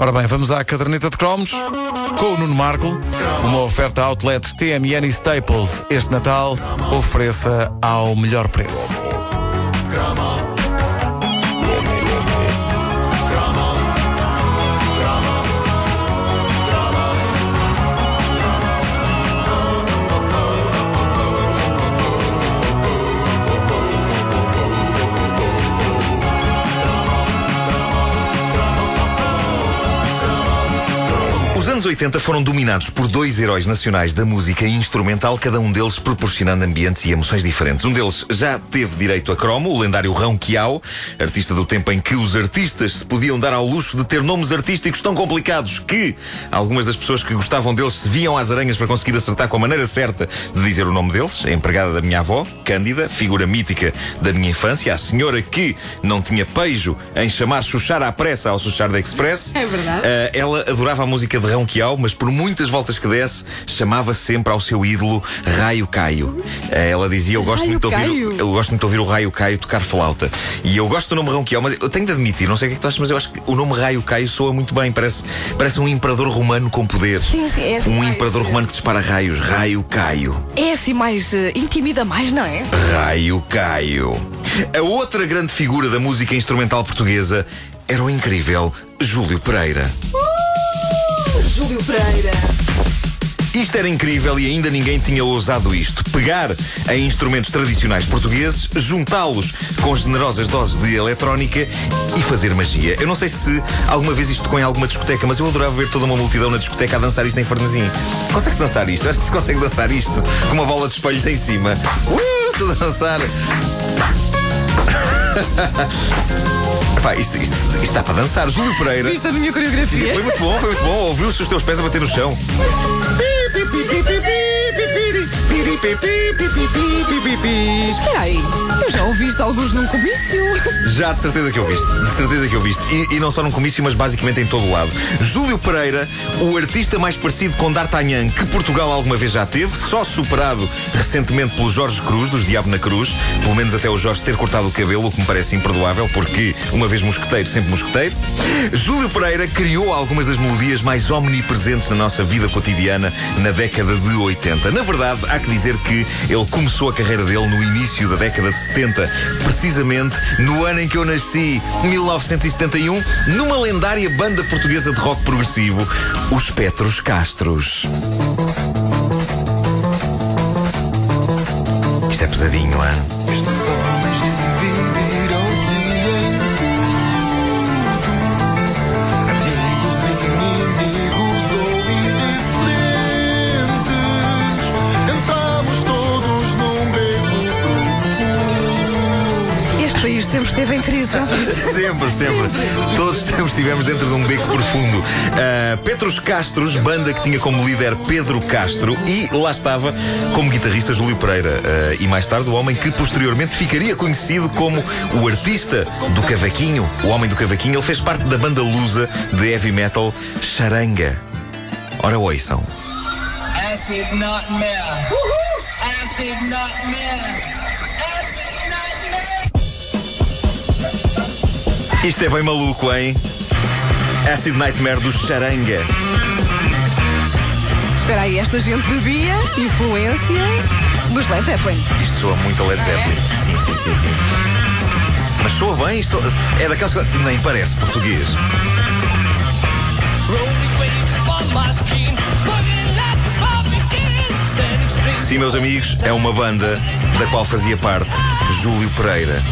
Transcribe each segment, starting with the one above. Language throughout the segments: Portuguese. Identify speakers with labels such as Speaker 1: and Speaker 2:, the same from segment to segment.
Speaker 1: Ora bem, vamos à caderneta de cromos com o Nuno Marco. Uma oferta outlet TMN e Staples este Natal. Ofereça ao melhor preço.
Speaker 2: 80 foram dominados por dois heróis nacionais da música instrumental, cada um deles proporcionando ambientes e emoções diferentes. Um deles já teve direito a cromo, o lendário Rão Quiao, artista do tempo em que os artistas se podiam dar ao luxo de ter nomes artísticos tão complicados que algumas das pessoas que gostavam deles se viam às aranhas para conseguir acertar com a maneira certa de dizer o nome deles. A empregada da minha avó, Cândida, figura mítica da minha infância, a senhora que não tinha pejo em chamar Xuxar à pressa ao Xuxar da Express.
Speaker 3: É verdade.
Speaker 2: Uh, ela adorava a música de Rão Quiao, mas por muitas voltas que desse, chamava sempre ao seu ídolo Raio Caio. Uh, ela dizia: Eu gosto
Speaker 3: Raio
Speaker 2: muito de ouvir, eu gosto muito de ouvir o Raio Caio tocar flauta. E eu gosto do nome Rão Quiao, mas eu tenho de admitir, não sei o que é que tu achas, mas eu acho que o nome Raio Caio soa muito bem. Parece, parece um imperador romano com poder.
Speaker 3: Sim, sim, é assim
Speaker 2: Um imperador
Speaker 3: eh,
Speaker 2: romano que dispara raios. Raio Caio.
Speaker 3: É assim mais. eh, intimida mais, não é?
Speaker 2: Raio Caio. A outra grande figura da música instrumental portuguesa era o incrível Júlio Pereira.
Speaker 3: Júlio Pereira.
Speaker 2: Isto era incrível e ainda ninguém tinha ousado isto. Pegar em instrumentos tradicionais portugueses, juntá-los com generosas doses de eletrónica e fazer magia. Eu não sei se alguma vez isto tocou em alguma discoteca, mas eu adorava ver toda uma multidão na discoteca a dançar isto em Farnesim. Consegue-se dançar isto? Acho que se consegue dançar isto com uma bola de espelhos em cima. Uh, dançar. Epá, isto, isto, isto está para dançar. Júlio Pereira.
Speaker 3: Viste a minha coreografia?
Speaker 2: Foi muito bom, foi muito bom. Ouviu-se os teus pés a bater no chão.
Speaker 3: Espera aí, eu já ouviste alguns num comício.
Speaker 2: Já, de certeza que eu viste. De certeza que eu viste. E, e não só num comício, mas basicamente em todo o lado. Júlio Pereira, o artista mais parecido com D'Artagnan que Portugal alguma vez já teve, só superado recentemente pelo Jorge Cruz, dos Diabo na Cruz. Pelo menos até o Jorge ter cortado o cabelo, o que me parece imperdoável, porque uma vez mosqueteiro, sempre mosqueteiro. Júlio Pereira criou algumas das melodias mais omnipresentes na nossa vida cotidiana na década de 80. Na verdade, há que dizer que ele começou a carreira dele no início da década de 70, precisamente no ano em que eu nasci, 1971, numa lendária banda portuguesa de rock progressivo, os Petros Castros. Isto é pesadinho, hein?
Speaker 3: Sempre esteve em crise, já viste?
Speaker 2: Sempre, sempre. Todos sempre estivemos dentro de um beco profundo. Uh, Petros Castros, banda que tinha como líder Pedro Castro e lá estava como guitarrista Júlio Pereira. Uh, e mais tarde o homem que posteriormente ficaria conhecido como o artista do cavaquinho, o homem do cavaquinho. Ele fez parte da banda lusa de heavy metal Charanga. Ora, ouçam.
Speaker 4: Acid nightmare. Acid nightmare.
Speaker 2: Isto é bem maluco, hein? Acid Nightmare do Charanga.
Speaker 3: Espera aí, esta gente bebia, influência dos Led Zeppelin.
Speaker 2: Isto soa muito a Led Zeppelin. Sim, sim, sim, sim. Mas soa bem, isto é daquelas que nem parece português. Sim, meus amigos, é uma banda da qual fazia parte Júlio Pereira.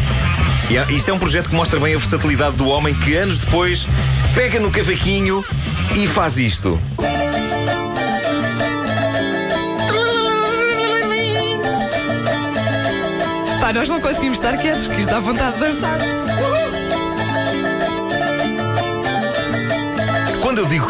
Speaker 2: E isto é um projeto que mostra bem a versatilidade do homem que anos depois pega no cavaquinho e faz isto.
Speaker 3: Pá, nós não conseguimos estar quietos, que isto dá vontade de dançar.
Speaker 2: Quando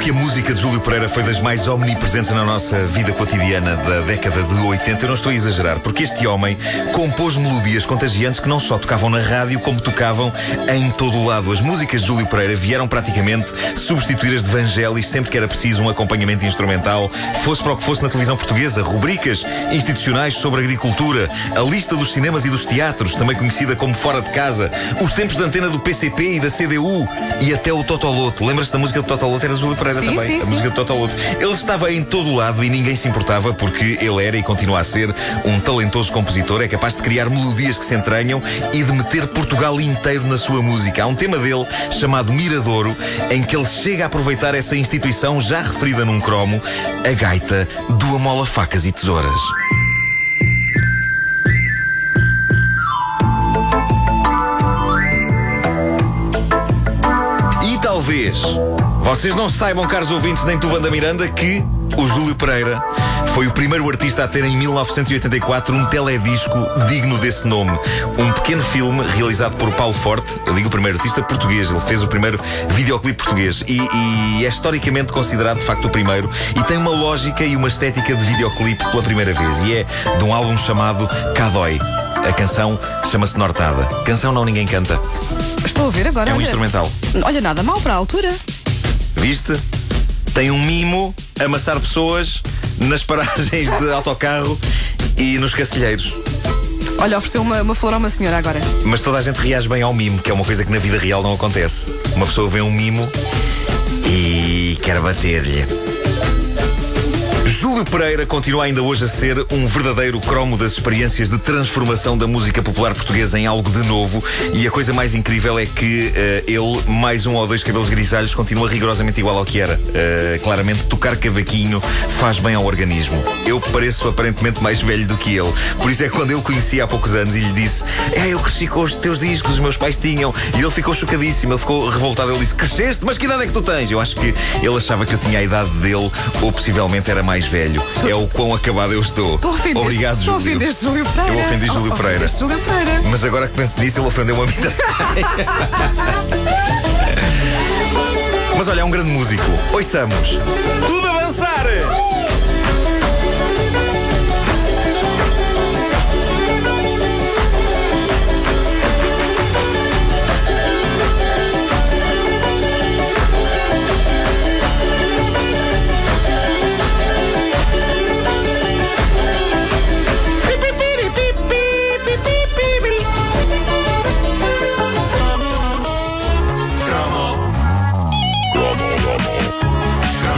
Speaker 2: que a música de Júlio Pereira foi das mais omnipresentes na nossa vida cotidiana da década de 80, eu não estou a exagerar, porque este homem compôs melodias contagiantes que não só tocavam na rádio, como tocavam em todo o lado. As músicas de Júlio Pereira vieram praticamente substituir as de Vangelis sempre que era preciso um acompanhamento instrumental, fosse para o que fosse na televisão portuguesa, rubricas institucionais sobre agricultura, a lista dos cinemas e dos teatros, também conhecida como Fora de Casa, os tempos de antena do PCP e da CDU e até o Totoloto. Lembras-te da música do Totoloto? Era Júlio Pereira
Speaker 3: Sim,
Speaker 2: também.
Speaker 3: sim,
Speaker 2: a
Speaker 3: sim.
Speaker 2: música do Totoloto. Ele estava em todo o lado e ninguém se importava porque ele era e continua a ser um talentoso compositor. É capaz de criar melodias que se entranham e de meter Portugal inteiro na sua música. Há um tema dele chamado Miradouro em que ele chega a aproveitar essa instituição já referida num cromo, a gaita do Amola Facas e Tesouras. Vocês não saibam, caros ouvintes, nem tu, Wanda Miranda, que o Júlio Pereira foi o primeiro artista a ter em 1984 um teledisco digno desse nome. Um pequeno filme realizado por Paulo Forte, eu digo o primeiro artista português, ele fez o primeiro videoclipe português e, e é historicamente considerado de facto o primeiro e tem uma lógica e uma estética de videoclipe pela primeira vez e é de um álbum chamado Cadói. A canção chama-se Nortada. Canção não ninguém canta.
Speaker 3: Estou a ouvir agora.
Speaker 2: É um
Speaker 3: olha.
Speaker 2: instrumental.
Speaker 3: Olha, nada mal para a altura.
Speaker 2: Viste? Tem um mimo amassar pessoas nas paragens de autocarro e nos cacilheiros.
Speaker 3: Olha, ofereceu uma, uma flor a uma senhora agora.
Speaker 2: Mas toda a gente reage bem ao mimo, que é uma coisa que na vida real não acontece. Uma pessoa vê um mimo e quer bater-lhe. Júlio Pereira continua ainda hoje a ser um verdadeiro cromo das experiências de transformação da música popular portuguesa em algo de novo. E a coisa mais incrível é que eh, ele, mais um ou dois cabelos grisalhos, continua rigorosamente igual ao que era. Eh, claramente, tocar cavaquinho faz bem ao organismo. Eu pareço aparentemente mais velho do que ele. Por isso é que quando eu o conheci há poucos anos e lhe disse: É, eu cresci com os teus discos, os meus pais tinham. E ele ficou chocadíssimo, ele ficou revoltado. Ele disse: Cresceste? Mas que idade é que tu tens? Eu acho que ele achava que eu tinha a idade dele, ou possivelmente era mais velho. É o quão acabado eu estou.
Speaker 3: Ofendeste,
Speaker 2: Obrigado, Júlio.
Speaker 3: ofendeste Júlio Pereira.
Speaker 2: Eu ofendi Júlio
Speaker 3: Oh,
Speaker 2: Pereira.
Speaker 3: ofendeste Júlio Pereira.
Speaker 2: Mas agora que penso nisso, ele ofendeu-me a mim. Mas olha, é um grande músico. Ouçamos. Tudo avançar!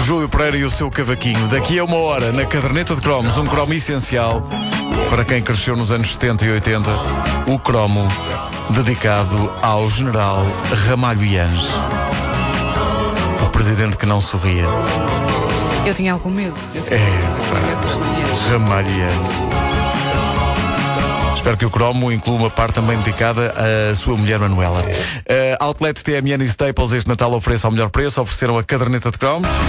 Speaker 1: Júlio Pereira e o seu cavaquinho. Daqui a uma hora, na caderneta de cromos, um cromo essencial para quem cresceu nos anos 70 e 80. O cromo dedicado ao general Ramalho Yanes. O presidente que não sorria.
Speaker 3: Eu tinha algum medo. Eu tinha
Speaker 1: É,
Speaker 3: algum de.
Speaker 1: Ramalho Yanes. Espero que o cromo inclua uma parte também dedicada à sua mulher Manuela. Uh, Outlet TMN e Staples este Natal oferece ao melhor preço. Ofereceram a caderneta de cromos.